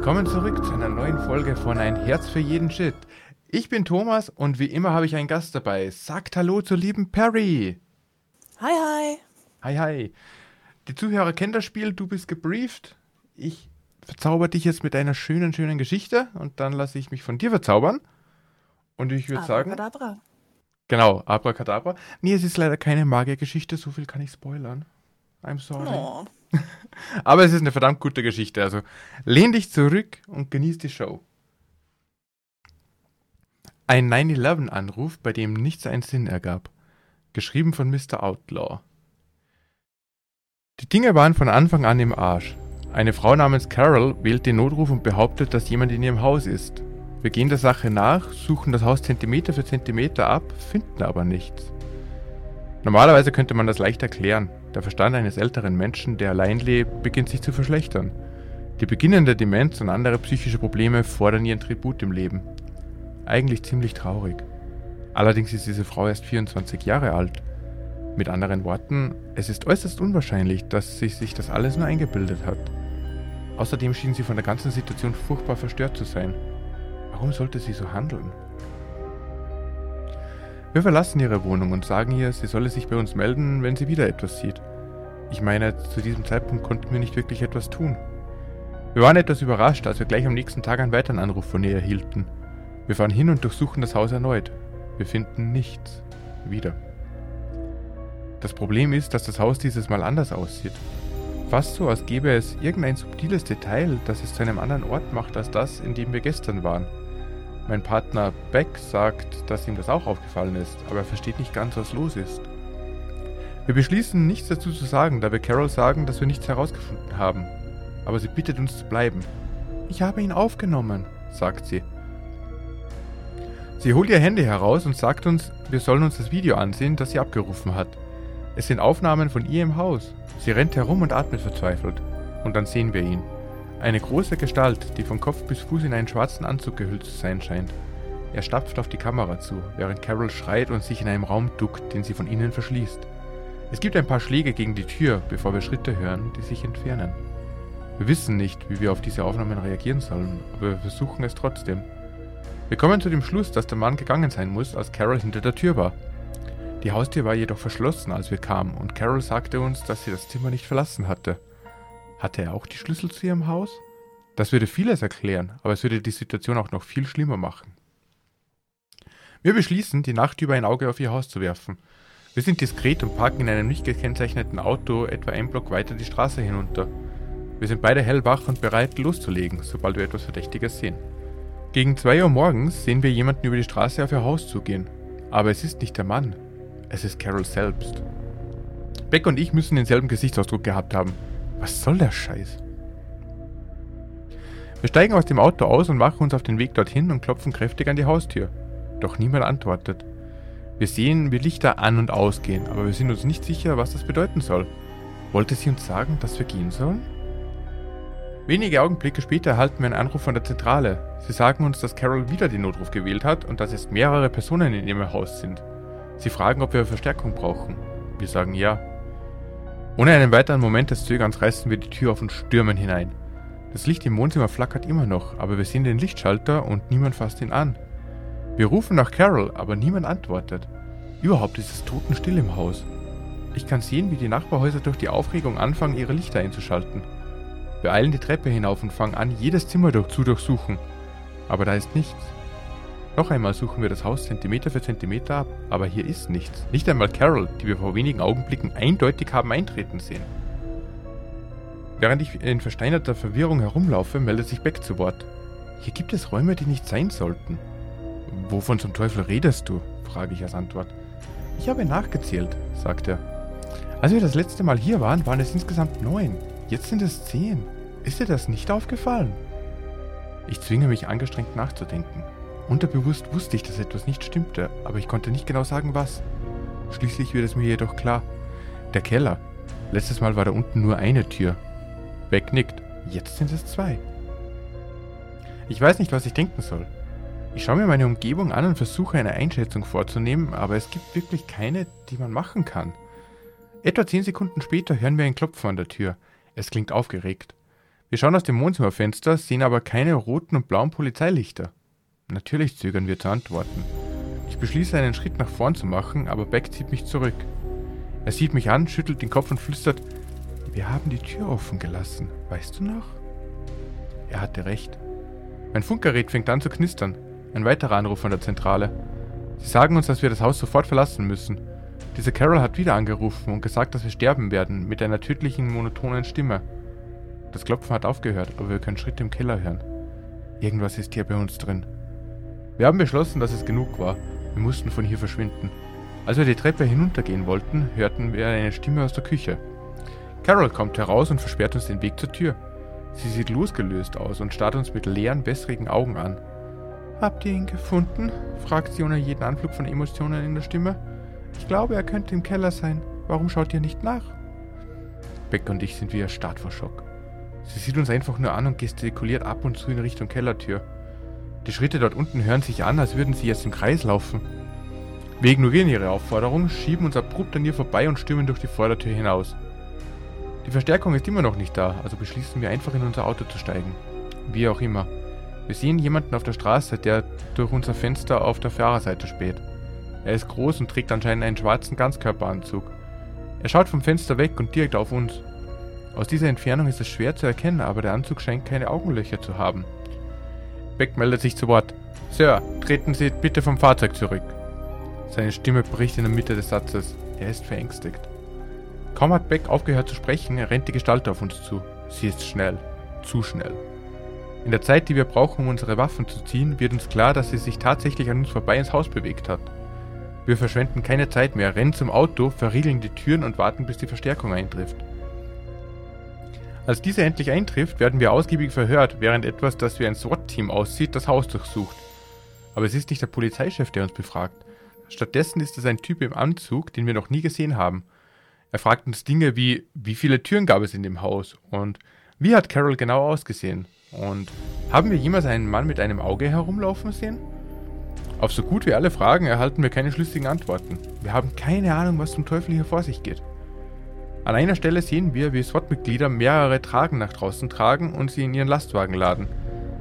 Willkommen zurück zu einer neuen Folge von Ein Herz für jeden Shit. Ich bin Thomas und wie immer habe ich einen Gast dabei. Sagt Hallo zur lieben Perry. Hi, hi. Hi, hi. Die Zuhörer kennen das Spiel, du bist gebrieft. Ich verzauber dich jetzt mit einer schönen, schönen Geschichte und dann lasse ich mich von dir verzaubern. Und ich würde sagen. Abracadabra. Genau, Abracadabra. Nee, es ist leider keine Magiergeschichte, so viel kann ich spoilern. I'm sorry. Oh. Aber es ist eine verdammt gute Geschichte. Also lehn dich zurück und genieß die Show. Ein 9-11-Anruf, bei dem nichts einen Sinn ergab. Geschrieben von Mr. Outlaw. Die Dinge waren von Anfang an im Arsch. Eine Frau namens Carol wählt den Notruf und behauptet, dass jemand in ihrem Haus ist. Wir gehen der Sache nach, suchen das Haus Zentimeter für Zentimeter ab, finden aber nichts. Normalerweise könnte man das leicht erklären. Der Verstand eines älteren Menschen, der allein lebt, beginnt sich zu verschlechtern. Die beginnende Demenz und andere psychische Probleme fordern ihren Tribut im Leben. Eigentlich ziemlich traurig. Allerdings ist diese Frau erst 24 Jahre alt. Mit anderen Worten, es ist äußerst unwahrscheinlich, dass sie sich das alles nur eingebildet hat. Außerdem schien sie von der ganzen Situation furchtbar verstört zu sein. Warum sollte sie so handeln? Wir verlassen ihre Wohnung und sagen ihr, sie solle sich bei uns melden, wenn sie wieder etwas sieht. Ich meine, zu diesem Zeitpunkt konnten wir nicht wirklich etwas tun. Wir waren etwas überrascht, als wir gleich am nächsten Tag einen weiteren Anruf von ihr erhielten. Wir fahren hin und durchsuchen das Haus erneut. Wir finden nichts. Wieder. Das Problem ist, dass das Haus dieses Mal anders aussieht. Fast so, als gäbe es irgendein subtiles Detail, das es zu einem anderen Ort macht als das, in dem wir gestern waren. Mein Partner Beck sagt, dass ihm das auch aufgefallen ist, aber er versteht nicht ganz, was los ist. Wir beschließen, nichts dazu zu sagen, da wir Carol sagen, dass wir nichts herausgefunden haben. Aber sie bittet uns zu bleiben. Ich habe ihn aufgenommen, sagt sie. Sie holt ihr Handy heraus und sagt uns, wir sollen uns das Video ansehen, das sie abgerufen hat. Es sind Aufnahmen von ihr im Haus. Sie rennt herum und atmet verzweifelt. Und dann sehen wir ihn. Eine große Gestalt, die von Kopf bis Fuß in einen schwarzen Anzug gehüllt zu sein scheint. Er stapft auf die Kamera zu, während Carol schreit und sich in einem Raum duckt, den sie von innen verschließt. Es gibt ein paar Schläge gegen die Tür, bevor wir Schritte hören, die sich entfernen. Wir wissen nicht, wie wir auf diese Aufnahmen reagieren sollen, aber wir versuchen es trotzdem. Wir kommen zu dem Schluss, dass der Mann gegangen sein muss, als Carol hinter der Tür war. Die Haustür war jedoch verschlossen, als wir kamen, und Carol sagte uns, dass sie das Zimmer nicht verlassen hatte. Hatte er auch die Schlüssel zu ihrem Haus? Das würde vieles erklären, aber es würde die Situation auch noch viel schlimmer machen. Wir beschließen, die Nacht über ein Auge auf ihr Haus zu werfen. Wir sind diskret und parken in einem nicht gekennzeichneten Auto etwa einen Block weiter die Straße hinunter. Wir sind beide hellwach und bereit, loszulegen, sobald wir etwas Verdächtiges sehen. Gegen 2 Uhr morgens sehen wir jemanden über die Straße auf ihr Haus zugehen. Aber es ist nicht der Mann. Es ist Carol selbst. Beck und ich müssen denselben Gesichtsausdruck gehabt haben. Was soll der Scheiß? Wir steigen aus dem Auto aus und machen uns auf den Weg dorthin und klopfen kräftig an die Haustür. Doch niemand antwortet. Wir sehen, wie Lichter an und ausgehen, aber wir sind uns nicht sicher, was das bedeuten soll. Wollte sie uns sagen, dass wir gehen sollen? Wenige Augenblicke später erhalten wir einen Anruf von der Zentrale. Sie sagen uns, dass Carol wieder den Notruf gewählt hat und dass es mehrere Personen in ihrem Haus sind. Sie fragen, ob wir Verstärkung brauchen. Wir sagen ja. Ohne einen weiteren Moment des Zögerns reißen wir die Tür auf und stürmen hinein. Das Licht im Wohnzimmer flackert immer noch, aber wir sehen den Lichtschalter und niemand fasst ihn an. Wir rufen nach Carol, aber niemand antwortet. Überhaupt ist es totenstill im Haus. Ich kann sehen, wie die Nachbarhäuser durch die Aufregung anfangen, ihre Lichter einzuschalten. Wir eilen die Treppe hinauf und fangen an, jedes Zimmer durch zu durchsuchen. Aber da ist nichts. Noch einmal suchen wir das Haus Zentimeter für Zentimeter ab, aber hier ist nichts. Nicht einmal Carol, die wir vor wenigen Augenblicken eindeutig haben eintreten sehen. Während ich in versteinerter Verwirrung herumlaufe, meldet sich Beck zu Wort. Hier gibt es Räume, die nicht sein sollten. Wovon zum Teufel redest du? frage ich als Antwort. Ich habe nachgezählt, sagt er. Als wir das letzte Mal hier waren, waren es insgesamt neun. Jetzt sind es zehn. Ist dir das nicht aufgefallen? Ich zwinge mich angestrengt nachzudenken. Unterbewusst wusste ich, dass etwas nicht stimmte, aber ich konnte nicht genau sagen, was. Schließlich wird es mir jedoch klar. Der Keller. Letztes Mal war da unten nur eine Tür. Beck nickt. Jetzt sind es zwei. Ich weiß nicht, was ich denken soll. Ich schaue mir meine Umgebung an und versuche eine Einschätzung vorzunehmen, aber es gibt wirklich keine, die man machen kann. Etwa zehn Sekunden später hören wir ein Klopfen an der Tür. Es klingt aufgeregt. Wir schauen aus dem Wohnzimmerfenster, sehen aber keine roten und blauen Polizeilichter. Natürlich zögern wir zu antworten. Ich beschließe einen Schritt nach vorn zu machen, aber Beck zieht mich zurück. Er sieht mich an, schüttelt den Kopf und flüstert, wir haben die Tür offen gelassen, weißt du noch? Er hatte recht. Mein Funkgerät fängt an zu knistern. Ein weiterer Anruf von der Zentrale. Sie sagen uns, dass wir das Haus sofort verlassen müssen. Diese Carol hat wieder angerufen und gesagt, dass wir sterben werden, mit einer tödlichen, monotonen Stimme. Das Klopfen hat aufgehört, aber wir können Schritte im Keller hören. Irgendwas ist hier bei uns drin. Wir haben beschlossen, dass es genug war. Wir mussten von hier verschwinden. Als wir die Treppe hinuntergehen wollten, hörten wir eine Stimme aus der Küche. Carol kommt heraus und versperrt uns den Weg zur Tür. Sie sieht losgelöst aus und starrt uns mit leeren, wässrigen Augen an. Habt ihr ihn gefunden? fragt sie ohne jeden Anflug von Emotionen in der Stimme. Ich glaube, er könnte im Keller sein. Warum schaut ihr nicht nach? Beck und ich sind wie erstarrt vor Schock. Sie sieht uns einfach nur an und gestikuliert ab und zu in Richtung Kellertür. Die Schritte dort unten hören sich an, als würden sie jetzt im Kreis laufen. Wir ignorieren ihre Aufforderung, schieben uns abrupt an ihr vorbei und stürmen durch die Vordertür hinaus. Die Verstärkung ist immer noch nicht da, also beschließen wir einfach in unser Auto zu steigen. Wie auch immer. Wir sehen jemanden auf der Straße, der durch unser Fenster auf der Fahrerseite späht. Er ist groß und trägt anscheinend einen schwarzen Ganzkörperanzug. Er schaut vom Fenster weg und direkt auf uns. Aus dieser Entfernung ist es schwer zu erkennen, aber der Anzug scheint keine Augenlöcher zu haben. Beck meldet sich zu Wort. Sir, treten Sie bitte vom Fahrzeug zurück. Seine Stimme bricht in der Mitte des Satzes. Er ist verängstigt. Kaum hat Beck aufgehört zu sprechen, rennt die Gestalt auf uns zu. Sie ist schnell. Zu schnell. In der Zeit, die wir brauchen, um unsere Waffen zu ziehen, wird uns klar, dass sie sich tatsächlich an uns vorbei ins Haus bewegt hat. Wir verschwenden keine Zeit mehr, rennen zum Auto, verriegeln die Türen und warten, bis die Verstärkung eintrifft. Als diese endlich eintrifft, werden wir ausgiebig verhört, während etwas, das wie ein SWAT-Team aussieht, das Haus durchsucht. Aber es ist nicht der Polizeichef, der uns befragt. Stattdessen ist es ein Typ im Anzug, den wir noch nie gesehen haben. Er fragt uns Dinge wie, wie viele Türen gab es in dem Haus und wie hat Carol genau ausgesehen und haben wir jemals einen Mann mit einem Auge herumlaufen sehen? Auf so gut wie alle Fragen erhalten wir keine schlüssigen Antworten. Wir haben keine Ahnung, was zum Teufel hier vor sich geht. An einer Stelle sehen wir, wie SWAT-Mitglieder mehrere Tragen nach draußen tragen und sie in ihren Lastwagen laden.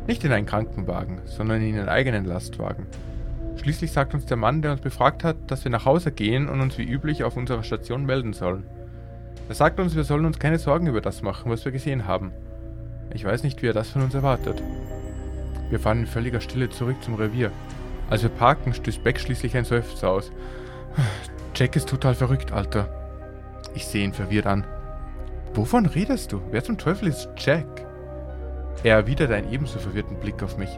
Nicht in einen Krankenwagen, sondern in ihren eigenen Lastwagen. Schließlich sagt uns der Mann, der uns befragt hat, dass wir nach Hause gehen und uns wie üblich auf unserer Station melden sollen. Er sagt uns, wir sollen uns keine Sorgen über das machen, was wir gesehen haben. Ich weiß nicht, wie er das von uns erwartet. Wir fahren in völliger Stille zurück zum Revier. Als wir parken, stößt Beck schließlich ein Seufzer aus. Jack ist total verrückt, Alter. Ich sehe ihn verwirrt an. Wovon redest du? Wer zum Teufel ist Jack? Er erwidert einen ebenso verwirrten Blick auf mich.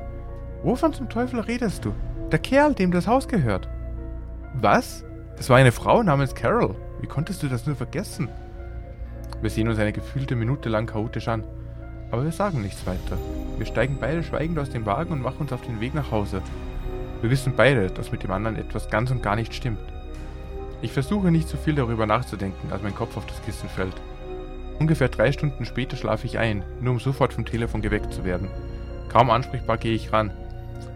Wovon zum Teufel redest du? Der Kerl, dem das Haus gehört. Was? Es war eine Frau namens Carol. Wie konntest du das nur vergessen? Wir sehen uns eine gefühlte Minute lang chaotisch an. Aber wir sagen nichts weiter. Wir steigen beide schweigend aus dem Wagen und machen uns auf den Weg nach Hause. Wir wissen beide, dass mit dem anderen etwas ganz und gar nicht stimmt. Ich versuche nicht zu viel darüber nachzudenken, als mein Kopf auf das Kissen fällt. Ungefähr drei Stunden später schlafe ich ein, nur um sofort vom Telefon geweckt zu werden. Kaum ansprechbar gehe ich ran.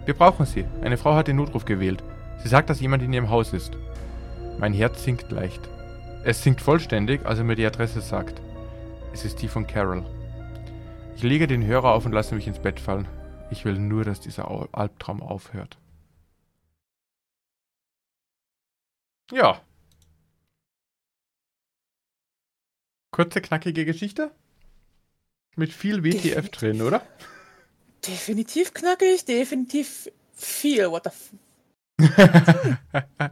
Wir brauchen Sie. Eine Frau hat den Notruf gewählt. Sie sagt, dass jemand in ihrem Haus ist. Mein Herz sinkt leicht. Es sinkt vollständig, als er mir die Adresse sagt. Es ist die von Carol. Ich lege den Hörer auf und lasse mich ins Bett fallen. Ich will nur, dass dieser Albtraum aufhört. Ja. Kurze, knackige Geschichte? Mit viel WTF drin, oder? Definitiv knackig, definitiv viel. What the f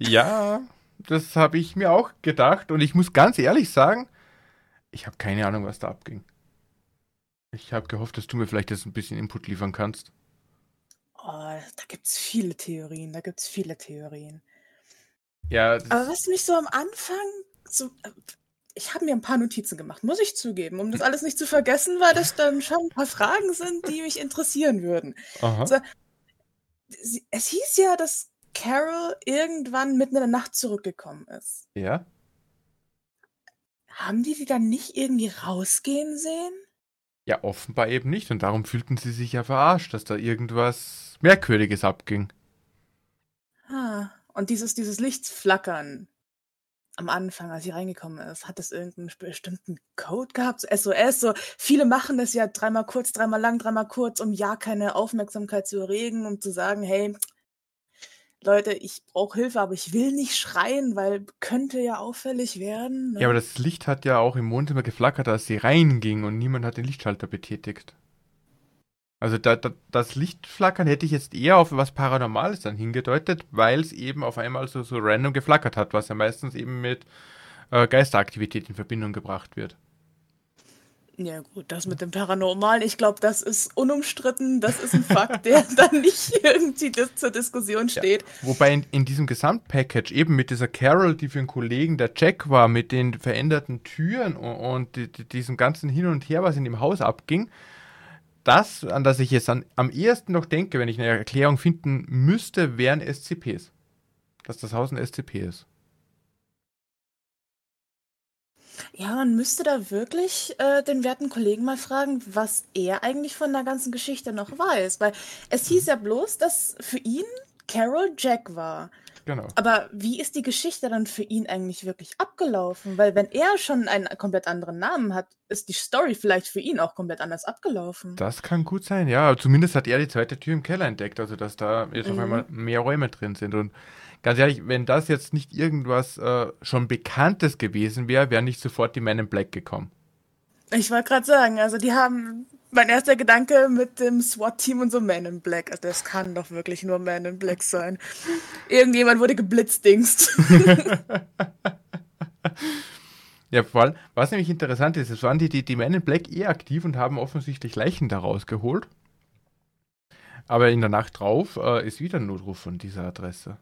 Ja, das habe ich mir auch gedacht und ich muss ganz ehrlich sagen, ich habe keine Ahnung, was da abging. Ich habe gehofft, dass du mir vielleicht jetzt ein bisschen Input liefern kannst. Oh, da gibt es viele Theorien, da gibt es viele Theorien. Ja. Aber was mich so am Anfang so äh, ich habe mir ein paar Notizen gemacht, muss ich zugeben, um das alles nicht zu vergessen, weil das dann schon ein paar Fragen sind, die mich interessieren würden. Also, es hieß ja, dass Carol irgendwann mitten in der Nacht zurückgekommen ist. Ja. Haben die sie dann nicht irgendwie rausgehen sehen? Ja, offenbar eben nicht. Und darum fühlten sie sich ja verarscht, dass da irgendwas Merkwürdiges abging. Ah, und dieses, dieses Lichtflackern, am Anfang, als sie reingekommen ist, hat es irgendeinen bestimmten Code gehabt, so SOS, so viele machen das ja dreimal kurz, dreimal lang, dreimal kurz, um ja keine Aufmerksamkeit zu erregen, um zu sagen, hey, Leute, ich brauche Hilfe, aber ich will nicht schreien, weil könnte ja auffällig werden. Ne? Ja, aber das Licht hat ja auch im Wohnzimmer geflackert, als sie reinging und niemand hat den Lichtschalter betätigt. Also da, da, das Lichtflackern hätte ich jetzt eher auf was Paranormales dann hingedeutet, weil es eben auf einmal so, so random geflackert hat, was ja meistens eben mit äh, Geisteraktivität in Verbindung gebracht wird. Ja gut, das mit dem Paranormalen, ich glaube, das ist unumstritten, das ist ein Fakt, der dann nicht irgendwie zur Diskussion steht. Ja, wobei in, in, diesem Gesamtpackage eben mit dieser Carol, die für einen Kollegen der Jack war, mit den veränderten Türen und, und die, die, diesem ganzen Hin und Her, was in dem Haus abging, das, an das ich jetzt an, am ehesten noch denke, wenn ich eine Erklärung finden müsste, wären SCPs. Dass das Haus ein SCP ist. Ja, man müsste da wirklich äh, den werten Kollegen mal fragen, was er eigentlich von der ganzen Geschichte noch weiß. Weil es hieß ja bloß, dass für ihn Carol Jack war. Genau. Aber wie ist die Geschichte dann für ihn eigentlich wirklich abgelaufen? Weil wenn er schon einen komplett anderen Namen hat, ist die Story vielleicht für ihn auch komplett anders abgelaufen. Das kann gut sein, ja. Zumindest hat er die zweite Tür im Keller entdeckt, also dass da jetzt mhm. auf einmal mehr Räume drin sind. Und ganz ehrlich, wenn das jetzt nicht irgendwas äh, schon Bekanntes gewesen wäre, wäre nicht sofort die Men in Black gekommen. Ich wollte gerade sagen, also die haben mein erster Gedanke mit dem SWAT-Team und so Man in Black. Also das kann doch wirklich nur Man in Black sein. Irgendjemand wurde geblitzdingst. ja, vor allem, was nämlich interessant ist, es waren die, die, die Man in Black eher aktiv und haben offensichtlich Leichen daraus geholt. Aber in der Nacht drauf äh, ist wieder ein Notruf von dieser Adresse.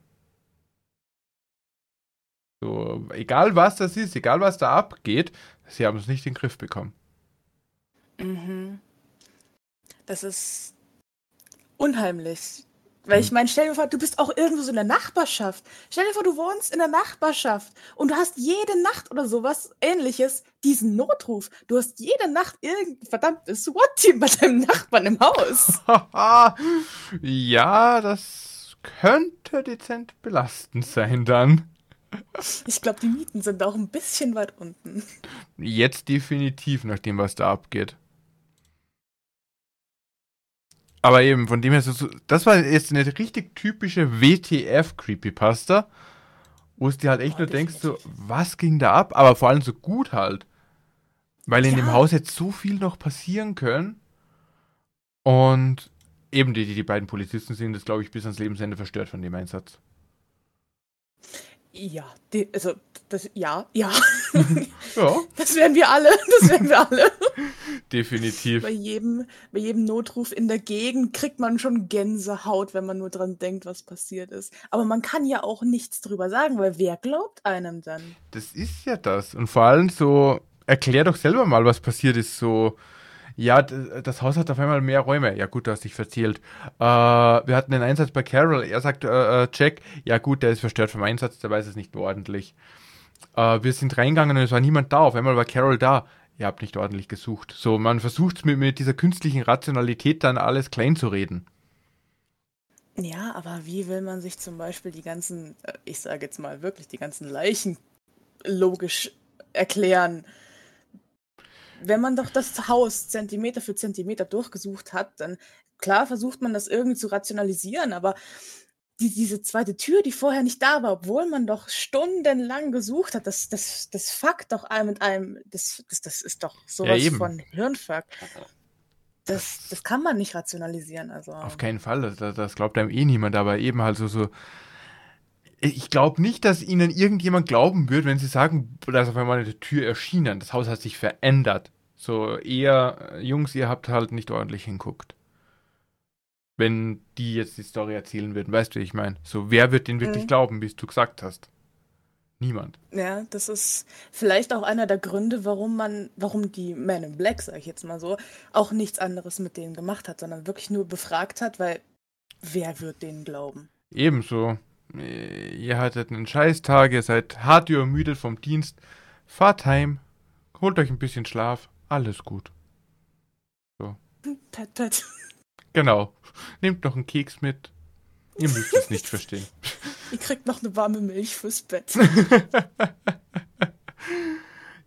So, egal was das ist, egal was da abgeht, sie haben es nicht in den Griff bekommen. Mhm. Das ist unheimlich. Weil ich hm. meine, stell dir vor, du bist auch irgendwo so in der Nachbarschaft. Stell dir vor, du wohnst in der Nachbarschaft und du hast jede Nacht oder sowas ähnliches diesen Notruf. Du hast jede Nacht irgendein verdammtes SWAT-Team bei deinem Nachbarn im Haus. ja, das könnte dezent belastend sein dann. Ich glaube, die Mieten sind auch ein bisschen weit unten. Jetzt definitiv, nach dem, was da abgeht. Aber eben, von dem her, so, das war jetzt eine richtig typische WTF-Creepypasta, wo es dir halt echt oh, nur denkst, so, was ging da ab? Aber vor allem so gut halt. Weil in ja. dem Haus jetzt so viel noch passieren können. Und eben die, die, die beiden Polizisten sind das, glaube ich, bis ans Lebensende verstört von dem Einsatz. Ja, die, also das, ja, ja. ja. Das werden wir alle, das werden wir alle. Definitiv. Bei jedem, bei jedem Notruf in der Gegend kriegt man schon Gänsehaut, wenn man nur dran denkt, was passiert ist. Aber man kann ja auch nichts drüber sagen, weil wer glaubt einem dann? Das ist ja das. Und vor allem so, erklär doch selber mal, was passiert ist. So, ja, das Haus hat auf einmal mehr Räume. Ja, gut, du hast dich verzählt. Äh, wir hatten den Einsatz bei Carol. Er sagt, äh, äh, Jack, ja gut, der ist verstört vom Einsatz, der weiß es nicht mehr ordentlich. Äh, wir sind reingegangen und es war niemand da. Auf einmal war Carol da. Ihr habt nicht ordentlich gesucht. So, man versucht mit, mit dieser künstlichen Rationalität dann alles klein zu reden. Ja, aber wie will man sich zum Beispiel die ganzen, äh, ich sage jetzt mal wirklich, die ganzen Leichen logisch erklären? Wenn man doch das Haus Zentimeter für Zentimeter durchgesucht hat, dann klar versucht man das irgendwie zu rationalisieren, aber die, diese zweite Tür, die vorher nicht da war, obwohl man doch stundenlang gesucht hat, das, das, das fuckt doch einem mit einem, das, das, das ist doch sowas ja, von Hirnfuck. Das, das kann man nicht rationalisieren. Also. Auf keinen Fall, das, das glaubt einem eh niemand, aber eben halt so, so ich glaube nicht, dass ihnen irgendjemand glauben wird, wenn sie sagen, dass auf einmal eine Tür erschienen. Das Haus hat sich verändert. So eher, Jungs, ihr habt halt nicht ordentlich hinguckt. Wenn die jetzt die Story erzählen würden, weißt du, wie ich meine? So, wer wird denen wirklich mhm. glauben, wie du gesagt hast? Niemand. Ja, das ist vielleicht auch einer der Gründe, warum man, warum die Men in Black, sag ich jetzt mal so, auch nichts anderes mit denen gemacht hat, sondern wirklich nur befragt hat, weil wer wird denen glauben? Ebenso. Äh, ihr hattet einen Scheißtag, ihr seid hart übermüdet vom Dienst. Fahrt heim, holt euch ein bisschen Schlaf, alles gut. So. Pet, pet. Genau. Nehmt noch einen Keks mit. Ihr müsst es nicht verstehen. Ihr kriegt noch eine warme Milch fürs Bett.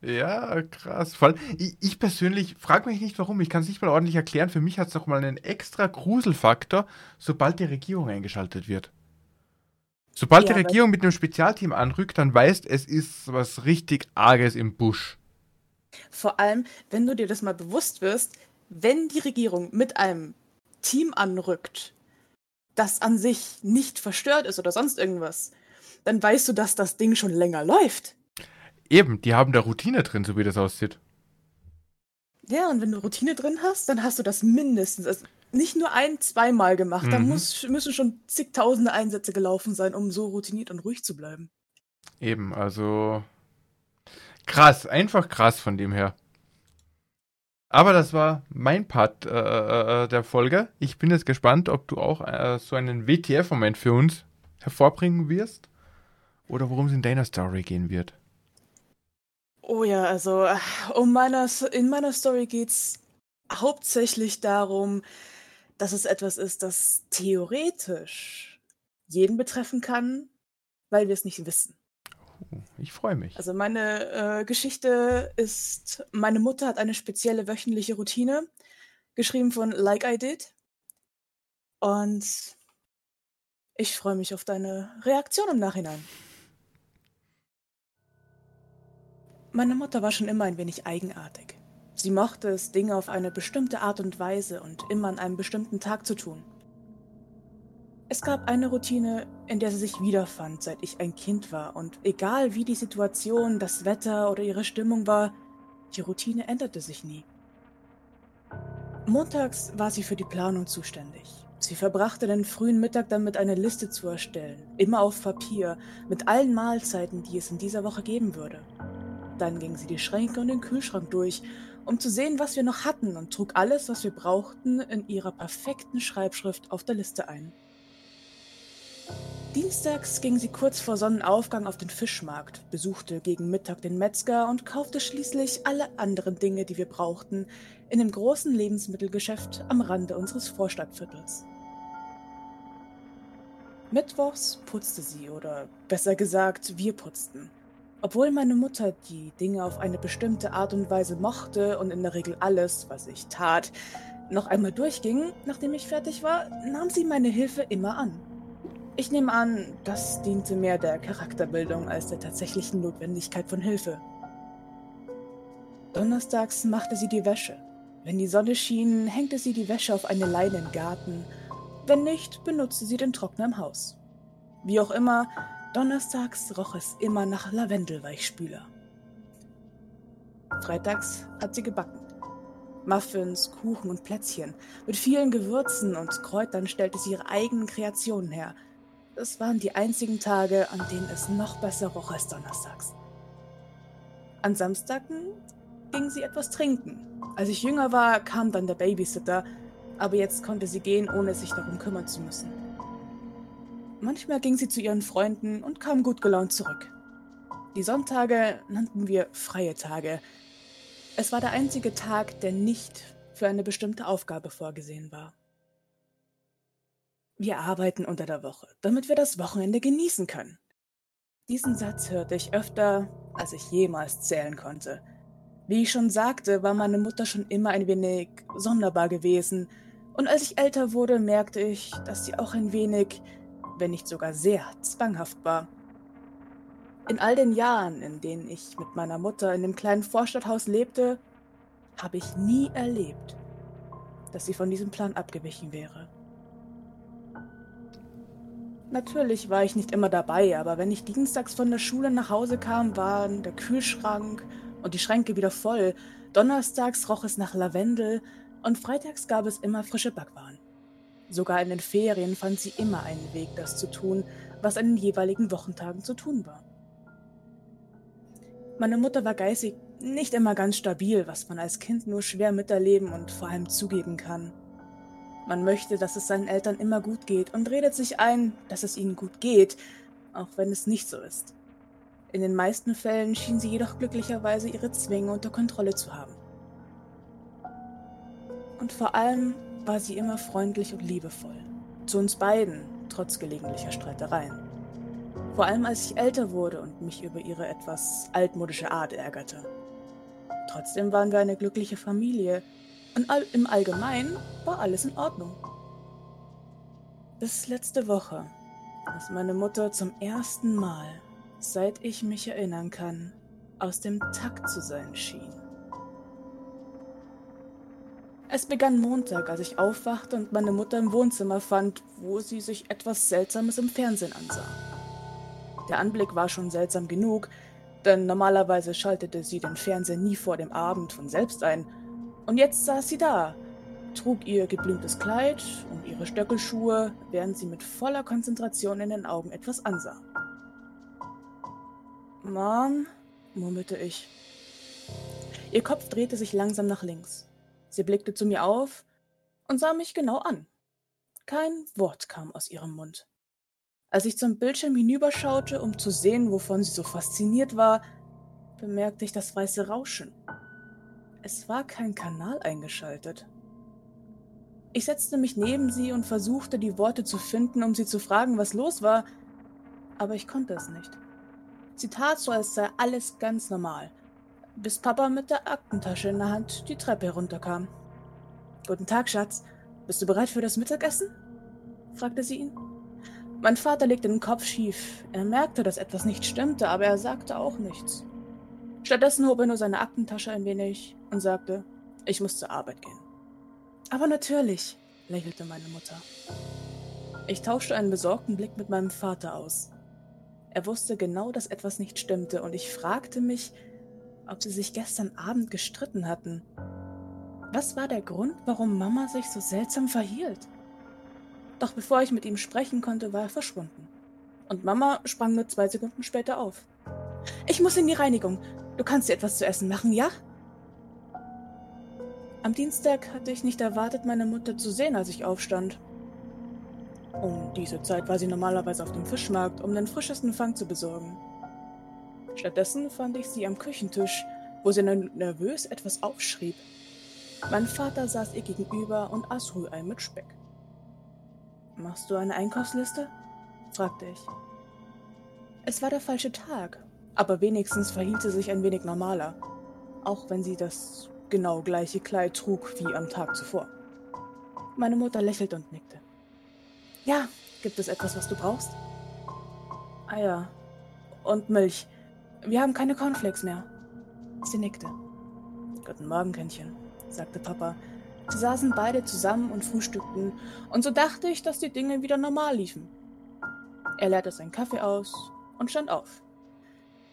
ja, krass. Vor allem, ich, ich persönlich frage mich nicht warum, ich kann es nicht mal ordentlich erklären. Für mich hat es nochmal einen extra Gruselfaktor, sobald die Regierung eingeschaltet wird. Sobald ja, die Regierung mit einem Spezialteam anrückt, dann weißt, es ist was richtig Arges im Busch. Vor allem, wenn du dir das mal bewusst wirst, wenn die Regierung mit einem Team anrückt, das an sich nicht verstört ist oder sonst irgendwas, dann weißt du, dass das Ding schon länger läuft. Eben, die haben da Routine drin, so wie das aussieht. Ja, und wenn du Routine drin hast, dann hast du das mindestens. Also nicht nur ein, zweimal gemacht. Mhm. Da muss, müssen schon zigtausende Einsätze gelaufen sein, um so routiniert und ruhig zu bleiben. Eben, also krass, einfach krass von dem her. Aber das war mein Part äh, äh, äh der Folge. Ich bin jetzt gespannt, ob du auch äh, so einen WTF-Moment für uns hervorbringen wirst oder worum es in deiner Story gehen wird. Oh ja, also um meiner, in meiner Story geht es hauptsächlich darum, dass es etwas ist, das theoretisch jeden betreffen kann, weil wir es nicht wissen. Oh, ich freue mich. Also meine äh, Geschichte ist, meine Mutter hat eine spezielle wöchentliche Routine, geschrieben von Like I Did. Und ich freue mich auf deine Reaktion im Nachhinein. Meine Mutter war schon immer ein wenig eigenartig. Sie mochte es, Dinge auf eine bestimmte Art und Weise und immer an einem bestimmten Tag zu tun. Es gab eine Routine, in der sie sich wiederfand, seit ich ein Kind war, und egal wie die Situation, das Wetter oder ihre Stimmung war, die Routine änderte sich nie. Montags war sie für die Planung zuständig. Sie verbrachte den frühen Mittag damit, eine Liste zu erstellen, immer auf Papier, mit allen Mahlzeiten, die es in dieser Woche geben würde. Dann ging sie die Schränke und den Kühlschrank durch um zu sehen, was wir noch hatten und trug alles, was wir brauchten, in ihrer perfekten Schreibschrift auf der Liste ein. Dienstags ging sie kurz vor Sonnenaufgang auf den Fischmarkt, besuchte gegen Mittag den Metzger und kaufte schließlich alle anderen Dinge, die wir brauchten, in dem großen Lebensmittelgeschäft am Rande unseres Vorstadtviertels. Mittwochs putzte sie, oder besser gesagt, wir putzten. Obwohl meine Mutter die Dinge auf eine bestimmte Art und Weise mochte und in der Regel alles, was ich tat, noch einmal durchging, nachdem ich fertig war, nahm sie meine Hilfe immer an. Ich nehme an, das diente mehr der Charakterbildung als der tatsächlichen Notwendigkeit von Hilfe. Donnerstags machte sie die Wäsche. Wenn die Sonne schien, hängte sie die Wäsche auf eine Leine im Garten. Wenn nicht, benutzte sie den Trockner im Haus. Wie auch immer, Donnerstags roch es immer nach Lavendelweichspüler. Freitags hat sie gebacken. Muffins, Kuchen und Plätzchen. Mit vielen Gewürzen und Kräutern stellte sie ihre eigenen Kreationen her. Es waren die einzigen Tage, an denen es noch besser roch als donnerstags. An Samstagen ging sie etwas trinken. Als ich jünger war, kam dann der Babysitter, aber jetzt konnte sie gehen, ohne sich darum kümmern zu müssen. Manchmal ging sie zu ihren Freunden und kam gut gelaunt zurück. Die Sonntage nannten wir freie Tage. Es war der einzige Tag, der nicht für eine bestimmte Aufgabe vorgesehen war. Wir arbeiten unter der Woche, damit wir das Wochenende genießen können. Diesen Satz hörte ich öfter, als ich jemals zählen konnte. Wie ich schon sagte, war meine Mutter schon immer ein wenig sonderbar gewesen, und als ich älter wurde, merkte ich, dass sie auch ein wenig wenn nicht sogar sehr zwanghaft war. In all den Jahren, in denen ich mit meiner Mutter in dem kleinen Vorstadthaus lebte, habe ich nie erlebt, dass sie von diesem Plan abgewichen wäre. Natürlich war ich nicht immer dabei, aber wenn ich dienstags von der Schule nach Hause kam, waren der Kühlschrank und die Schränke wieder voll, donnerstags roch es nach Lavendel und freitags gab es immer frische Backwaren. Sogar in den Ferien fand sie immer einen Weg, das zu tun, was an den jeweiligen Wochentagen zu tun war. Meine Mutter war geistig nicht immer ganz stabil, was man als Kind nur schwer miterleben und vor allem zugeben kann. Man möchte, dass es seinen Eltern immer gut geht und redet sich ein, dass es ihnen gut geht, auch wenn es nicht so ist. In den meisten Fällen schien sie jedoch glücklicherweise ihre Zwänge unter Kontrolle zu haben. Und vor allem war sie immer freundlich und liebevoll. Zu uns beiden, trotz gelegentlicher Streitereien. Vor allem als ich älter wurde und mich über ihre etwas altmodische Art ärgerte. Trotzdem waren wir eine glückliche Familie und all im Allgemeinen war alles in Ordnung. Bis letzte Woche, als meine Mutter zum ersten Mal, seit ich mich erinnern kann, aus dem Takt zu sein schien. Es begann Montag, als ich aufwachte und meine Mutter im Wohnzimmer fand, wo sie sich etwas Seltsames im Fernsehen ansah. Der Anblick war schon seltsam genug, denn normalerweise schaltete sie den Fernseher nie vor dem Abend von selbst ein. Und jetzt saß sie da, trug ihr geblümtes Kleid und ihre Stöckelschuhe, während sie mit voller Konzentration in den Augen etwas ansah. Mom, murmelte ich. Ihr Kopf drehte sich langsam nach links. Sie blickte zu mir auf und sah mich genau an. Kein Wort kam aus ihrem Mund. Als ich zum Bildschirm hinüberschaute, um zu sehen, wovon sie so fasziniert war, bemerkte ich das weiße Rauschen. Es war kein Kanal eingeschaltet. Ich setzte mich neben sie und versuchte, die Worte zu finden, um sie zu fragen, was los war, aber ich konnte es nicht. Sie tat so, als sei alles ganz normal, bis Papa mit der Aktentasche in der Hand die Treppe herunterkam. Guten Tag, Schatz. Bist du bereit für das Mittagessen? fragte sie ihn. Mein Vater legte den Kopf schief. Er merkte, dass etwas nicht stimmte, aber er sagte auch nichts. Stattdessen hob er nur seine Aktentasche ein wenig und sagte, ich muss zur Arbeit gehen. Aber natürlich, lächelte meine Mutter. Ich tauschte einen besorgten Blick mit meinem Vater aus. Er wusste genau, dass etwas nicht stimmte, und ich fragte mich, ob sie sich gestern Abend gestritten hatten. Was war der Grund, warum Mama sich so seltsam verhielt? Doch bevor ich mit ihm sprechen konnte, war er verschwunden. Und Mama sprang nur zwei Sekunden später auf. Ich muss in die Reinigung. Du kannst dir etwas zu essen machen, ja? Am Dienstag hatte ich nicht erwartet, meine Mutter zu sehen, als ich aufstand. Um diese Zeit war sie normalerweise auf dem Fischmarkt, um den frischesten Fang zu besorgen. Stattdessen fand ich sie am Küchentisch, wo sie nervös etwas aufschrieb. Mein Vater saß ihr gegenüber und aß Rührei mit Speck. Machst du eine Einkaufsliste? fragte ich. Es war der falsche Tag, aber wenigstens verhielt sie sich ein wenig normaler, auch wenn sie das genau gleiche Kleid trug wie am Tag zuvor. Meine Mutter lächelte und nickte. Ja, gibt es etwas, was du brauchst? Eier und Milch. Wir haben keine Cornflakes mehr. Sie nickte. Guten Morgen, Kindchen, sagte Papa. Sie saßen beide zusammen und frühstückten, und so dachte ich, dass die Dinge wieder normal liefen. Er leerte seinen Kaffee aus und stand auf.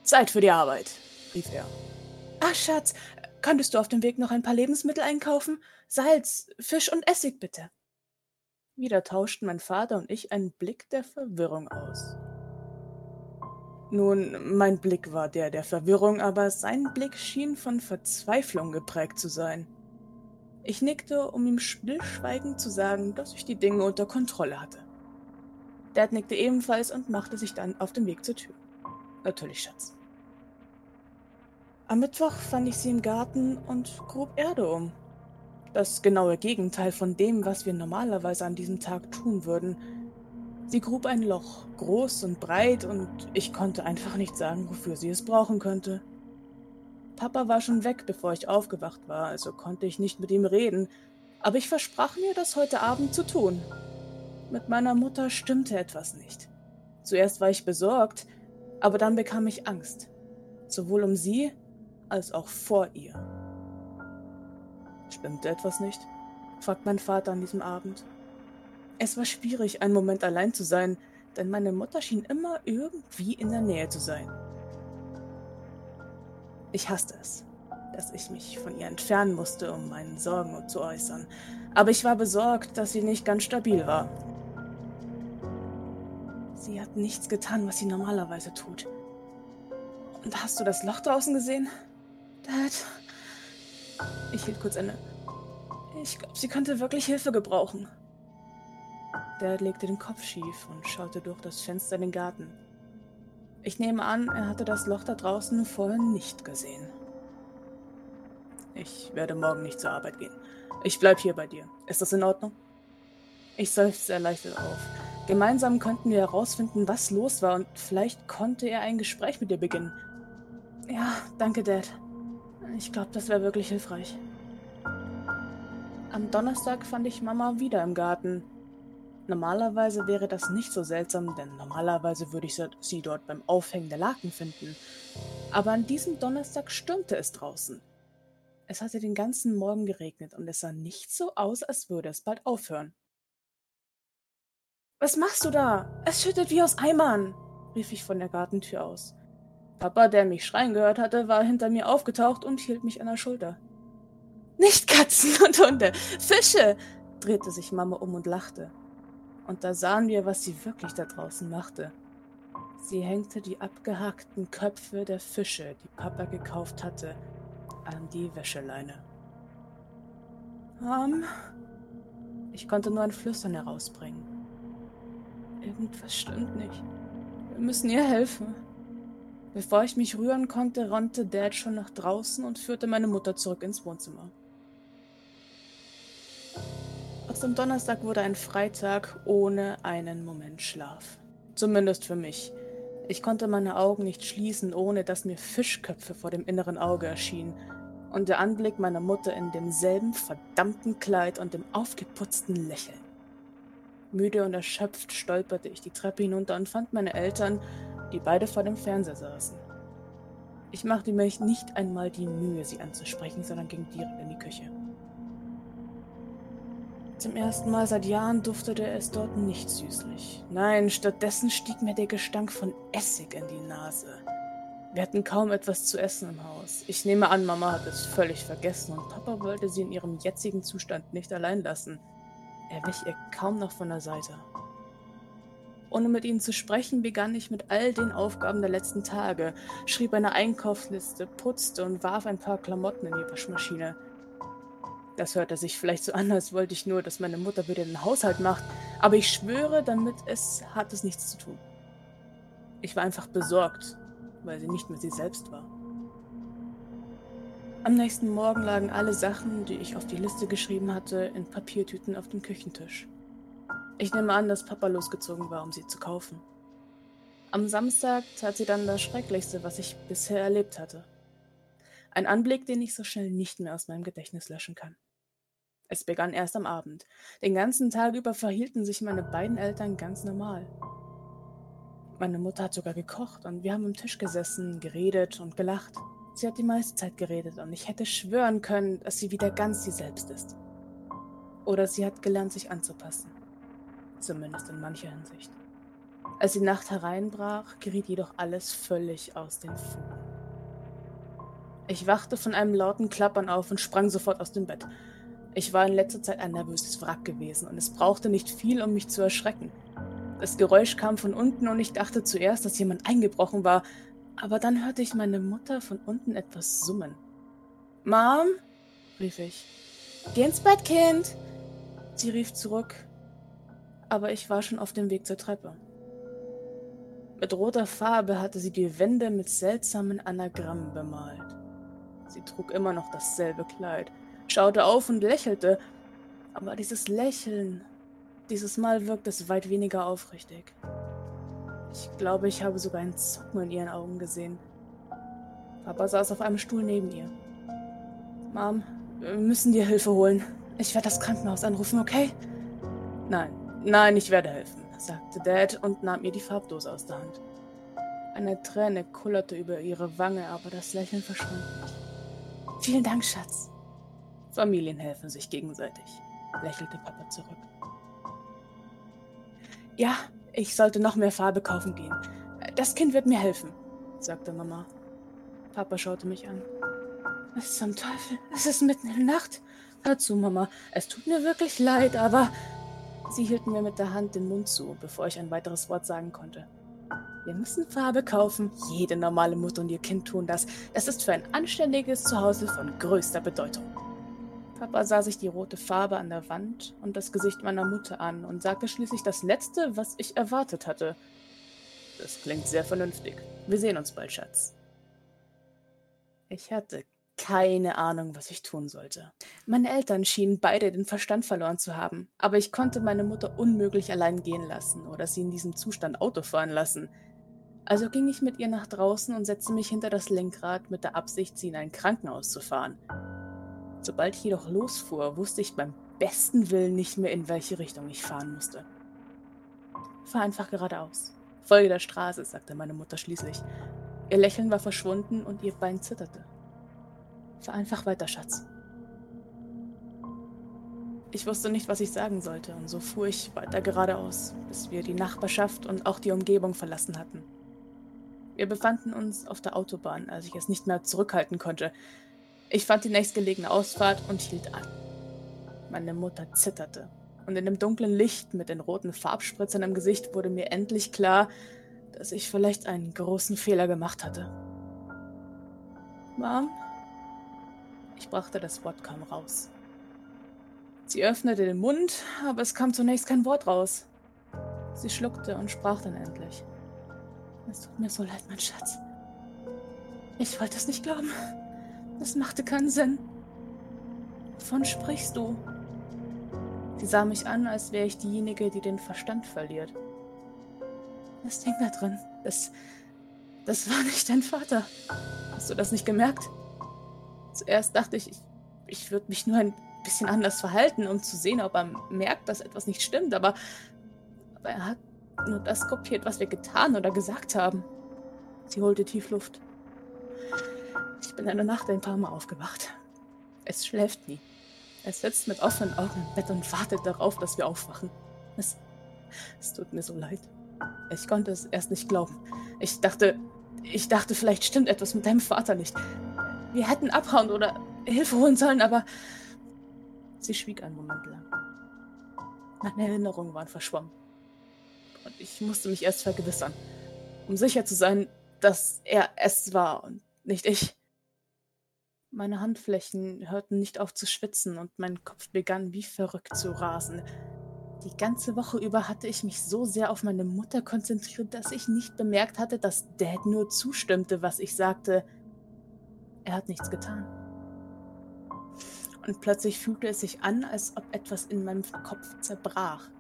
Zeit für die Arbeit, rief er. Ach, Schatz, könntest du auf dem Weg noch ein paar Lebensmittel einkaufen? Salz, Fisch und Essig, bitte. Wieder tauschten mein Vater und ich einen Blick der Verwirrung aus. Nun, mein Blick war der der Verwirrung, aber sein Blick schien von Verzweiflung geprägt zu sein. Ich nickte, um ihm stillschweigend zu sagen, dass ich die Dinge unter Kontrolle hatte. Dad nickte ebenfalls und machte sich dann auf den Weg zur Tür. Natürlich, Schatz. Am Mittwoch fand ich sie im Garten und grub Erde um. Das genaue Gegenteil von dem, was wir normalerweise an diesem Tag tun würden – Sie grub ein Loch, groß und breit, und ich konnte einfach nicht sagen, wofür sie es brauchen könnte. Papa war schon weg, bevor ich aufgewacht war, also konnte ich nicht mit ihm reden, aber ich versprach mir, das heute Abend zu tun. Mit meiner Mutter stimmte etwas nicht. Zuerst war ich besorgt, aber dann bekam ich Angst, sowohl um sie als auch vor ihr. Stimmte etwas nicht? fragt mein Vater an diesem Abend. Es war schwierig, einen Moment allein zu sein, denn meine Mutter schien immer irgendwie in der Nähe zu sein. Ich hasste es, dass ich mich von ihr entfernen musste, um meinen Sorgen zu äußern, aber ich war besorgt, dass sie nicht ganz stabil war. Sie hat nichts getan, was sie normalerweise tut. Und hast du das Loch draußen gesehen? Dad? Ich hielt kurz inne. Ich glaube, sie könnte wirklich Hilfe gebrauchen. Dad legte den Kopf schief und schaute durch das Fenster in den Garten. Ich nehme an, er hatte das Loch da draußen vorher nicht gesehen. Ich werde morgen nicht zur Arbeit gehen. Ich bleib hier bei dir. Ist das in Ordnung? Ich seufzte erleichtert auf. Gemeinsam könnten wir herausfinden, was los war und vielleicht konnte er ein Gespräch mit dir beginnen. Ja, danke, Dad. Ich glaube, das wäre wirklich hilfreich. Am Donnerstag fand ich Mama wieder im Garten. Normalerweise wäre das nicht so seltsam, denn normalerweise würde ich sie dort beim Aufhängen der Laken finden. Aber an diesem Donnerstag stürmte es draußen. Es hatte den ganzen Morgen geregnet und es sah nicht so aus, als würde es bald aufhören. Was machst du da? Es schüttet wie aus Eimern, rief ich von der Gartentür aus. Papa, der mich schreien gehört hatte, war hinter mir aufgetaucht und hielt mich an der Schulter. Nicht Katzen und Hunde, Fische! drehte sich Mama um und lachte. Und da sahen wir, was sie wirklich da draußen machte. Sie hängte die abgehackten Köpfe der Fische, die Papa gekauft hatte, an die Wäscheleine. Mom? Ich konnte nur ein Flüstern herausbringen. Irgendwas stimmt nicht. Wir müssen ihr helfen. Bevor ich mich rühren konnte, rannte Dad schon nach draußen und führte meine Mutter zurück ins Wohnzimmer. Aus dem Donnerstag wurde ein Freitag ohne einen Moment Schlaf. Zumindest für mich. Ich konnte meine Augen nicht schließen, ohne dass mir Fischköpfe vor dem inneren Auge erschienen und der Anblick meiner Mutter in demselben verdammten Kleid und dem aufgeputzten Lächeln. Müde und erschöpft stolperte ich die Treppe hinunter und fand meine Eltern, die beide vor dem Fernseher saßen. Ich machte mir nicht einmal die Mühe, sie anzusprechen, sondern ging direkt in die Küche. Zum ersten Mal seit Jahren duftete es dort nicht süßlich. Nein, stattdessen stieg mir der Gestank von Essig in die Nase. Wir hatten kaum etwas zu essen im Haus. Ich nehme an, Mama hat es völlig vergessen und Papa wollte sie in ihrem jetzigen Zustand nicht allein lassen. Er wich ihr kaum noch von der Seite. Ohne mit ihnen zu sprechen, begann ich mit all den Aufgaben der letzten Tage, schrieb eine Einkaufsliste, putzte und warf ein paar Klamotten in die Waschmaschine. Das hörte sich vielleicht so an, als wollte ich nur, dass meine Mutter wieder den Haushalt macht, aber ich schwöre, damit es hat es nichts zu tun. Ich war einfach besorgt weil sie nicht mehr sie selbst war. Am nächsten Morgen lagen alle Sachen, die ich auf die Liste geschrieben hatte, in Papiertüten auf dem Küchentisch. Ich nehme an, dass Papa losgezogen war, um sie zu kaufen. Am Samstag tat sie dann das Schrecklichste, was ich bisher erlebt hatte. Ein Anblick, den ich so schnell nicht mehr aus meinem Gedächtnis löschen kann. Es begann erst am Abend. Den ganzen Tag über verhielten sich meine beiden Eltern ganz normal. Meine Mutter hat sogar gekocht und wir haben am Tisch gesessen, geredet und gelacht. Sie hat die meiste Zeit geredet und ich hätte schwören können, dass sie wieder ganz sie selbst ist. Oder sie hat gelernt, sich anzupassen. Zumindest in mancher Hinsicht. Als die Nacht hereinbrach, geriet jedoch alles völlig aus den Fugen. Ich wachte von einem lauten Klappern auf und sprang sofort aus dem Bett. Ich war in letzter Zeit ein nervöses Wrack gewesen und es brauchte nicht viel, um mich zu erschrecken. Das Geräusch kam von unten und ich dachte zuerst, dass jemand eingebrochen war, aber dann hörte ich meine Mutter von unten etwas summen. Mom? rief ich. Geh ins Bett, Kind! Sie rief zurück, aber ich war schon auf dem Weg zur Treppe. Mit roter Farbe hatte sie die Wände mit seltsamen Anagrammen bemalt. Sie trug immer noch dasselbe Kleid, schaute auf und lächelte, aber dieses Lächeln dieses Mal wirkt es weit weniger aufrichtig. Ich glaube, ich habe sogar ein Zucken in ihren Augen gesehen. Papa saß auf einem Stuhl neben ihr. Mom, wir müssen dir Hilfe holen. Ich werde das Krankenhaus anrufen, okay? Nein, nein, ich werde helfen, sagte Dad und nahm ihr die Farbdose aus der Hand. Eine Träne kullerte über ihre Wange, aber das Lächeln verschwand. Vielen Dank, Schatz. Familien helfen sich gegenseitig, lächelte Papa zurück. Ja, ich sollte noch mehr Farbe kaufen gehen. Das Kind wird mir helfen, sagte Mama. Papa schaute mich an. Was zum Teufel? Es ist mitten in der Nacht. Hör zu, Mama. Es tut mir wirklich leid, aber. Sie hielten mir mit der Hand den Mund zu, bevor ich ein weiteres Wort sagen konnte. Wir müssen Farbe kaufen. Jede normale Mutter und ihr Kind tun das. Das ist für ein anständiges Zuhause von größter Bedeutung. Papa sah sich die rote Farbe an der Wand und das Gesicht meiner Mutter an und sagte schließlich das Letzte, was ich erwartet hatte. Das klingt sehr vernünftig. Wir sehen uns bald, Schatz. Ich hatte keine Ahnung, was ich tun sollte. Meine Eltern schienen beide den Verstand verloren zu haben, aber ich konnte meine Mutter unmöglich allein gehen lassen oder sie in diesem Zustand Auto fahren lassen. Also ging ich mit ihr nach draußen und setzte mich hinter das Lenkrad mit der Absicht, sie in ein Krankenhaus zu fahren. Sobald ich jedoch losfuhr, wusste ich beim besten Willen nicht mehr, in welche Richtung ich fahren musste. Fahr einfach geradeaus. Folge der Straße, sagte meine Mutter schließlich. Ihr Lächeln war verschwunden und ihr Bein zitterte. Fahr einfach weiter, Schatz. Ich wusste nicht, was ich sagen sollte, und so fuhr ich weiter geradeaus, bis wir die Nachbarschaft und auch die Umgebung verlassen hatten. Wir befanden uns auf der Autobahn, als ich es nicht mehr zurückhalten konnte. Ich fand die nächstgelegene Ausfahrt und hielt an. Meine Mutter zitterte, und in dem dunklen Licht mit den roten Farbspritzern im Gesicht wurde mir endlich klar, dass ich vielleicht einen großen Fehler gemacht hatte. Mom? Ich brachte das Wort kaum raus. Sie öffnete den Mund, aber es kam zunächst kein Wort raus. Sie schluckte und sprach dann endlich. Es tut mir so leid, mein Schatz. Ich wollte es nicht glauben. Es machte keinen Sinn. Wovon sprichst du? Sie sah mich an, als wäre ich diejenige, die den Verstand verliert. Das Ding da drin, das. Das war nicht dein Vater. Hast du das nicht gemerkt? Zuerst dachte ich, ich, ich würde mich nur ein bisschen anders verhalten, um zu sehen, ob er merkt, dass etwas nicht stimmt, aber, aber er hat nur das kopiert, was wir getan oder gesagt haben. Sie holte tief Luft. Ich bin in der Nacht ein paar Mal aufgewacht. Es schläft nie. Es sitzt mit offenen Augen im Bett und wartet darauf, dass wir aufwachen. Es, es tut mir so leid. Ich konnte es erst nicht glauben. Ich dachte, ich dachte, vielleicht stimmt etwas mit deinem Vater nicht. Wir hätten abhauen oder Hilfe holen sollen, aber sie schwieg einen Moment lang. Meine Erinnerungen waren verschwommen. Und ich musste mich erst vergewissern, um sicher zu sein, dass er es war und nicht ich. Meine Handflächen hörten nicht auf zu schwitzen und mein Kopf begann wie verrückt zu rasen. Die ganze Woche über hatte ich mich so sehr auf meine Mutter konzentriert, dass ich nicht bemerkt hatte, dass Dad nur zustimmte, was ich sagte. Er hat nichts getan. Und plötzlich fühlte es sich an, als ob etwas in meinem Kopf zerbrach.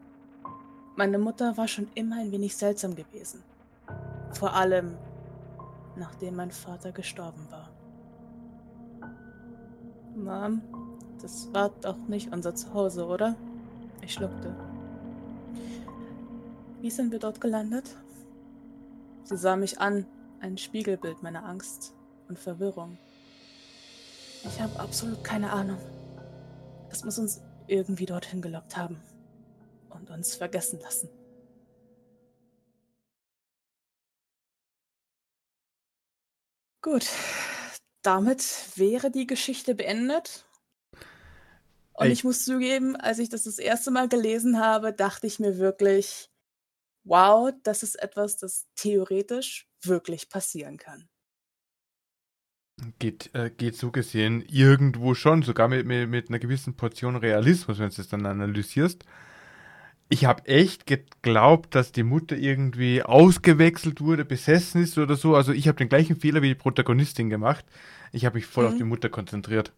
Meine Mutter war schon immer ein wenig seltsam gewesen. Vor allem, nachdem mein Vater gestorben war. Mom, das war doch nicht unser Zuhause, oder? Ich schluckte. Wie sind wir dort gelandet? Sie sah mich an, ein Spiegelbild meiner Angst und Verwirrung. Ich habe absolut keine Ahnung. Es muss uns irgendwie dorthin gelockt haben und uns vergessen lassen. Gut, damit wäre die Geschichte beendet. Und ich muss zugeben, als ich das das erste Mal gelesen habe, dachte ich mir wirklich, wow, das ist etwas, das theoretisch wirklich passieren kann. Geht, äh, geht so gesehen irgendwo schon, sogar mit, mit, mit einer gewissen Portion Realismus, wenn du es dann analysierst. Ich habe echt geglaubt, dass die Mutter irgendwie ausgewechselt wurde, besessen ist oder so. Also ich habe den gleichen Fehler wie die Protagonistin gemacht. Ich habe mich voll mhm. auf die Mutter konzentriert.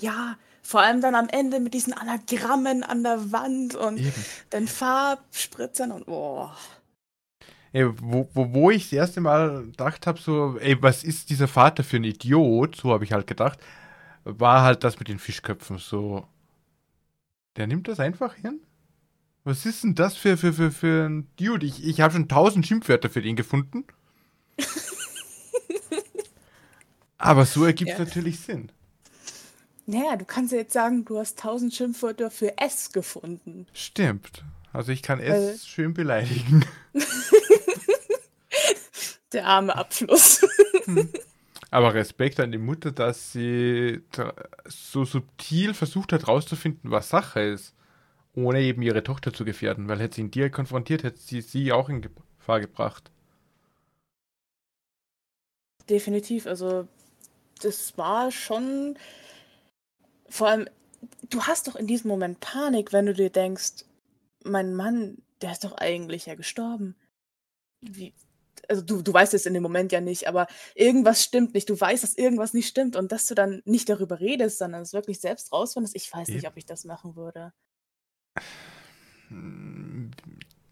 Ja, vor allem dann am Ende mit diesen Anagrammen an der Wand und Eben. den Farbspritzern und boah. Ey, wo, wo, wo ich das erste Mal gedacht habe, so, ey, was ist dieser Vater für ein Idiot? So habe ich halt gedacht, war halt das mit den Fischköpfen. So, der nimmt das einfach hin? Was ist denn das für, für, für, für ein Dude? Ich, ich habe schon tausend Schimpfwörter für den gefunden. Aber so ergibt es ja. natürlich Sinn. Naja, du kannst ja jetzt sagen, du hast tausend Schimpfwörter für S gefunden. Stimmt. Also ich kann S äh. schön beleidigen. Der arme Abfluss. Hm. Aber Respekt an die Mutter, dass sie so subtil versucht hat, rauszufinden, was Sache ist, ohne eben ihre Tochter zu gefährden, weil hätte sie ihn dir konfrontiert, hätte sie sie auch in Gefahr gebracht. Definitiv, also das war schon vor allem, du hast doch in diesem Moment Panik, wenn du dir denkst, mein Mann, der ist doch eigentlich ja gestorben. Wie, also du, du weißt es in dem Moment ja nicht, aber irgendwas stimmt nicht. Du weißt, dass irgendwas nicht stimmt und dass du dann nicht darüber redest, sondern es wirklich selbst rausfindest. Ich weiß nicht, ob ich das machen würde.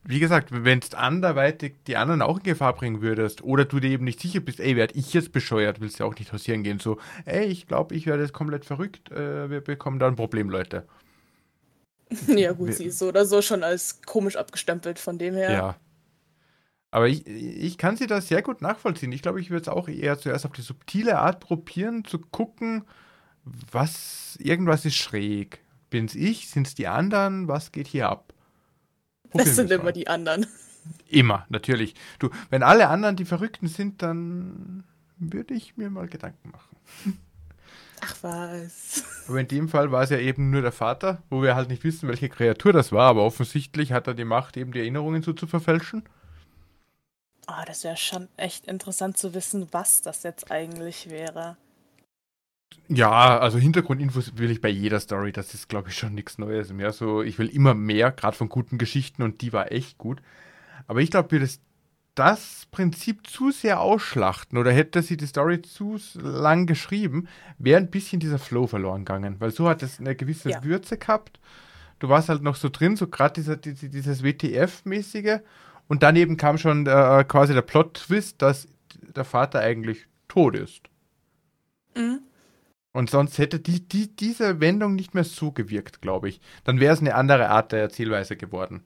Wie gesagt, wenn du anderweitig die anderen auch in Gefahr bringen würdest oder du dir eben nicht sicher bist, ey, werde ich jetzt bescheuert, willst du ja auch nicht hausieren gehen. So, ey, ich glaube, ich werde jetzt komplett verrückt, äh, wir bekommen da ein Problem, Leute. Ja, gut, wir, sie ist so oder so schon als komisch abgestempelt, von dem her. Ja, aber ich, ich kann sie da sehr gut nachvollziehen. Ich glaube, ich würde es auch eher zuerst auf die subtile Art probieren, zu gucken, was, irgendwas ist schräg. Bin es ich? Sind es die anderen? Was geht hier ab? Probieren das sind immer mal. die anderen. Immer, natürlich. Du, wenn alle anderen die Verrückten sind, dann würde ich mir mal Gedanken machen. Ach was. Aber in dem Fall war es ja eben nur der Vater, wo wir halt nicht wissen, welche Kreatur das war, aber offensichtlich hat er die Macht, eben die Erinnerungen so zu verfälschen. Oh, das wäre schon echt interessant zu wissen, was das jetzt eigentlich wäre. Ja, also Hintergrundinfos will ich bei jeder Story. Das ist, glaube ich, schon nichts Neues mehr. So, ich will immer mehr, gerade von guten Geschichten und die war echt gut. Aber ich glaube, wir das, das Prinzip zu sehr ausschlachten oder hätte sie die Story zu lang geschrieben, wäre ein bisschen dieser Flow verloren gegangen. Weil so hat es eine gewisse ja. Würze gehabt. Du warst halt noch so drin, so gerade dieser, dieses WTF-mäßige. Und daneben kam schon äh, quasi der Plot-Twist, dass der Vater eigentlich tot ist. Und sonst hätte die, die, diese Wendung nicht mehr so gewirkt, glaube ich. Dann wäre es eine andere Art der Erzählweise geworden.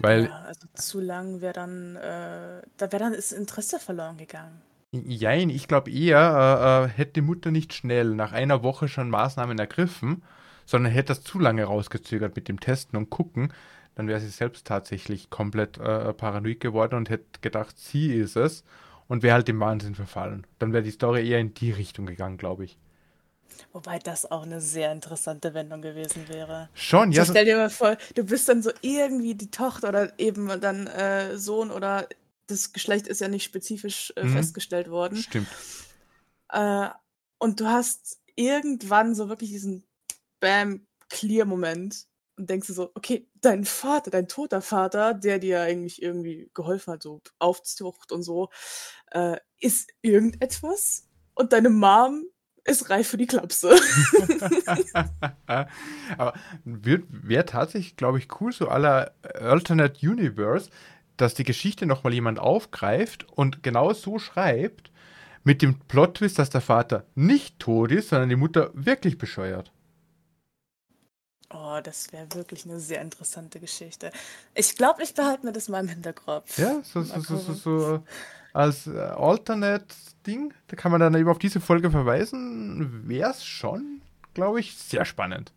Weil. Ja, also zu lang wäre dann, äh, da wäre dann das Interesse verloren gegangen. Jein, ich glaube eher, äh, äh, hätte die Mutter nicht schnell nach einer Woche schon Maßnahmen ergriffen, sondern hätte das zu lange rausgezögert mit dem Testen und gucken, dann wäre sie selbst tatsächlich komplett äh, paranoid geworden und hätte gedacht, sie ist es und wäre halt dem Wahnsinn verfallen. Dann wäre die Story eher in die Richtung gegangen, glaube ich. Wobei das auch eine sehr interessante Wendung gewesen wäre. Schon, ja. So, stell dir mal vor, du bist dann so irgendwie die Tochter oder eben dann äh, Sohn oder das Geschlecht ist ja nicht spezifisch äh, mhm. festgestellt worden. Stimmt. Äh, und du hast irgendwann so wirklich diesen Bam-Clear-Moment und denkst du so, okay, dein Vater, dein toter Vater, der dir eigentlich irgendwie geholfen hat, so Aufzucht und so, äh, ist irgendetwas und deine Mom ist reif für die Klapse. Aber wäre tatsächlich, glaube ich, cool, so aller Alternate Universe, dass die Geschichte nochmal jemand aufgreift und genau so schreibt, mit dem Plot-Twist, dass der Vater nicht tot ist, sondern die Mutter wirklich bescheuert. Oh, das wäre wirklich eine sehr interessante Geschichte. Ich glaube, ich behalte mir das mal im Hinterkopf. Ja, so, so, so, so, so als äh, Alternate-Ding, da kann man dann eben auf diese Folge verweisen, wäre es schon, glaube ich, sehr spannend.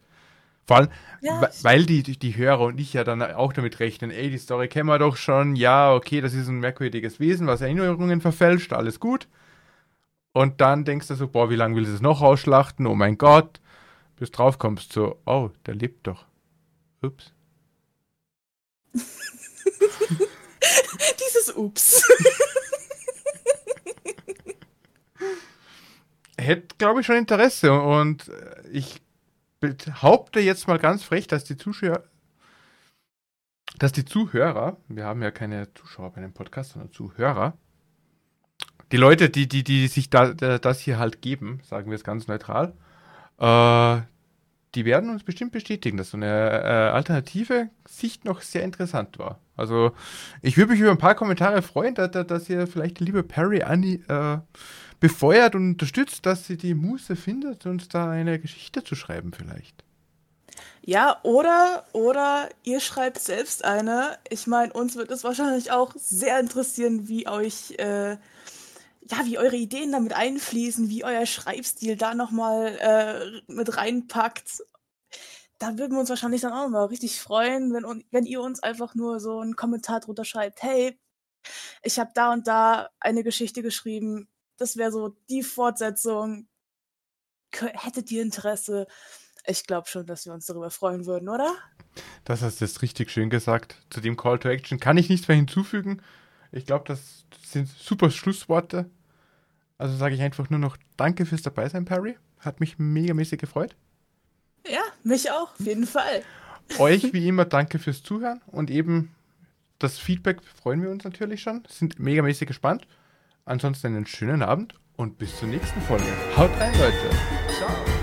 Vor allem, ja, weil die, die Hörer und ich ja dann auch damit rechnen, ey, die Story kennen wir doch schon, ja, okay, das ist ein merkwürdiges Wesen, was Erinnerungen verfälscht, alles gut. Und dann denkst du so, boah, wie lange will es noch ausschlachten? Oh mein Gott bis drauf kommst, so, oh, der lebt doch. Ups. Dieses Ups. Hätte, glaube ich, schon Interesse und äh, ich behaupte jetzt mal ganz frech, dass die Zuschauer, dass die Zuhörer, wir haben ja keine Zuschauer bei dem Podcast, sondern Zuhörer, die Leute, die, die, die sich da, das hier halt geben, sagen wir es ganz neutral, äh, die werden uns bestimmt bestätigen, dass so eine äh, alternative Sicht noch sehr interessant war. Also ich würde mich über ein paar Kommentare freuen, dass, dass ihr vielleicht die liebe Perry Annie äh, befeuert und unterstützt, dass sie die Muße findet, uns da eine Geschichte zu schreiben vielleicht. Ja, oder, oder ihr schreibt selbst eine. Ich meine, uns wird es wahrscheinlich auch sehr interessieren, wie euch äh, ja, wie eure Ideen damit einfließen, wie euer Schreibstil da nochmal äh, mit reinpackt. Da würden wir uns wahrscheinlich dann auch mal richtig freuen, wenn, wenn ihr uns einfach nur so einen Kommentar drunter schreibt, hey, ich habe da und da eine Geschichte geschrieben, das wäre so die Fortsetzung. Hättet ihr Interesse? Ich glaube schon, dass wir uns darüber freuen würden, oder? Das hast du jetzt richtig schön gesagt. Zu dem Call to Action kann ich nichts mehr hinzufügen. Ich glaube, das sind super Schlussworte. Also sage ich einfach nur noch Danke fürs Dabeisein, Perry. Hat mich megamäßig gefreut. Ja, mich auch, auf jeden Fall. Euch wie immer danke fürs Zuhören und eben das Feedback freuen wir uns natürlich schon. Sind megamäßig gespannt. Ansonsten einen schönen Abend und bis zur nächsten Folge. Haut rein, Leute. Ciao.